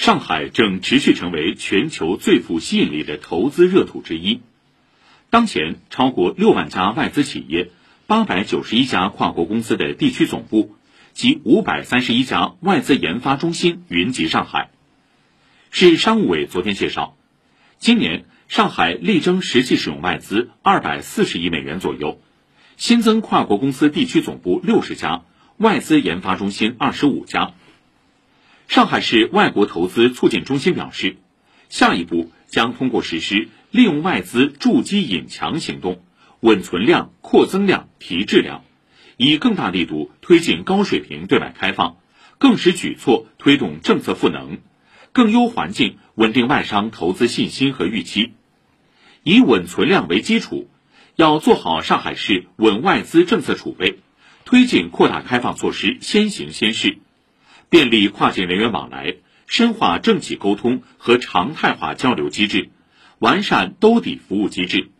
上海正持续成为全球最富吸引力的投资热土之一。当前，超过六万家外资企业、八百九十一家跨国公司的地区总部及五百三十一家外资研发中心云集上海。市商务委昨天介绍，今年上海力争实际使用外资二百四十亿美元左右，新增跨国公司地区总部六十家，外资研发中心二十五家。上海市外国投资促进中心表示，下一步将通过实施利用外资筑基引强行动，稳存量、扩增量、提质量，以更大力度推进高水平对外开放，更使举措推动政策赋能，更优环境稳定外商投资信心和预期。以稳存量为基础，要做好上海市稳外资政策储备，推进扩大开放措施先行先试。便利跨境人员往来，深化政企沟通和常态化交流机制，完善兜底服务机制。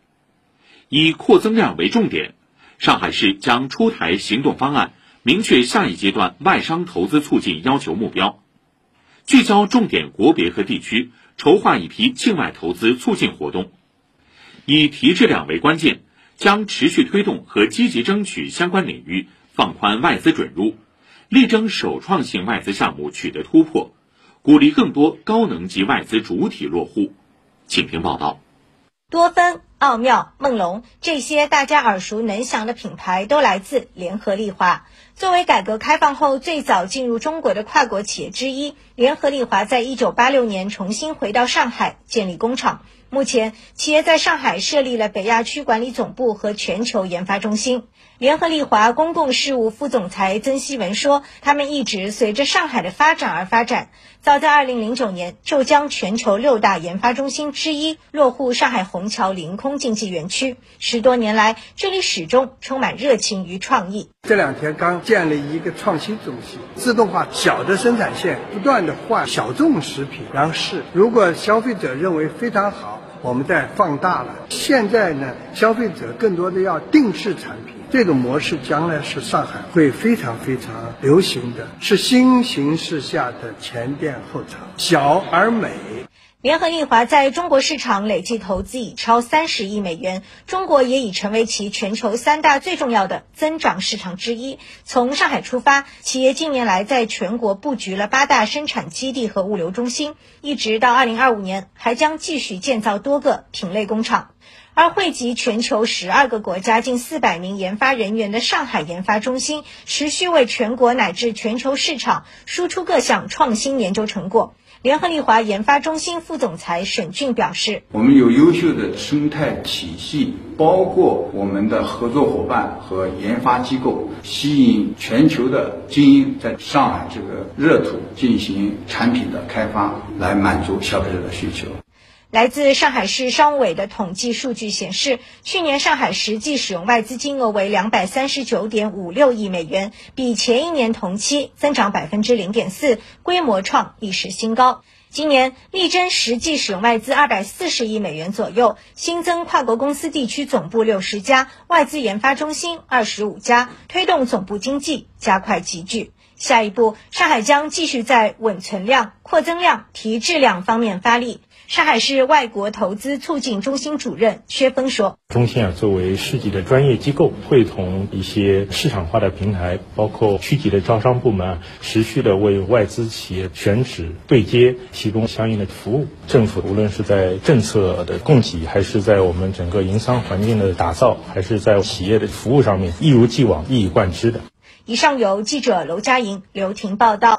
以扩增量为重点，上海市将出台行动方案，明确下一阶段外商投资促进要求目标，聚焦重点国别和地区，筹划一批境外投资促进活动。以提质量为关键，将持续推动和积极争取相关领域放宽外资准入。力争首创性外资项目取得突破，鼓励更多高能级外资主体落户。请听报道。多芬、奥妙、梦龙这些大家耳熟能详的品牌都来自联合利华。作为改革开放后最早进入中国的跨国企业之一，联合利华在一九八六年重新回到上海建立工厂。目前，企业在上海设立了北亚区管理总部和全球研发中心。联合利华公共事务副总裁曾希文说：“他们一直随着上海的发展而发展。早在2009年，就将全球六大研发中心之一落户上海虹桥临空经济园区。十多年来，这里始终充满热情与创意。这两天刚建立一个创新中心，自动化小的生产线，不断的换小众食品，然后试。如果消费者认为非常好。”我们在放大了。现在呢，消费者更多的要定制产品，这种模式将来是上海会非常非常流行的，是新形势下的前店后厂，小而美。联合利华在中国市场累计投资已超三十亿美元，中国也已成为其全球三大最重要的增长市场之一。从上海出发，企业近年来在全国布局了八大生产基地和物流中心，一直到二零二五年还将继续建造多个品类工厂。而汇集全球十二个国家近四百名研发人员的上海研发中心，持续为全国乃至全球市场输出各项创新研究成果。联合利华研发中心副总裁沈俊表示：“我们有优秀的生态体系，包括我们的合作伙伴和研发机构，吸引全球的精英在上海这个热土进行产品的开发，来满足消费者的需求。”来自上海市商务委的统计数据显示，去年上海实际使用外资金额为两百三十九点五六亿美元，比前一年同期增长百分之零点四，规模创历史新高。今年力争实际使用外资二百四十亿美元左右，新增跨国公司地区总部六十家，外资研发中心二十五家，推动总部经济加快集聚。下一步，上海将继续在稳存量、扩增量、提质量方面发力。上海市外国投资促进中心主任薛峰说：“中心啊，作为市级的专业机构，会同一些市场化的平台，包括区级的招商部门，持续的为外资企业选址对接提供相应的服务。政府无论是在政策的供给，还是在我们整个营商环境的打造，还是在企业的服务上面，一如既往一以贯之的。”以上由记者娄佳莹、刘婷报道。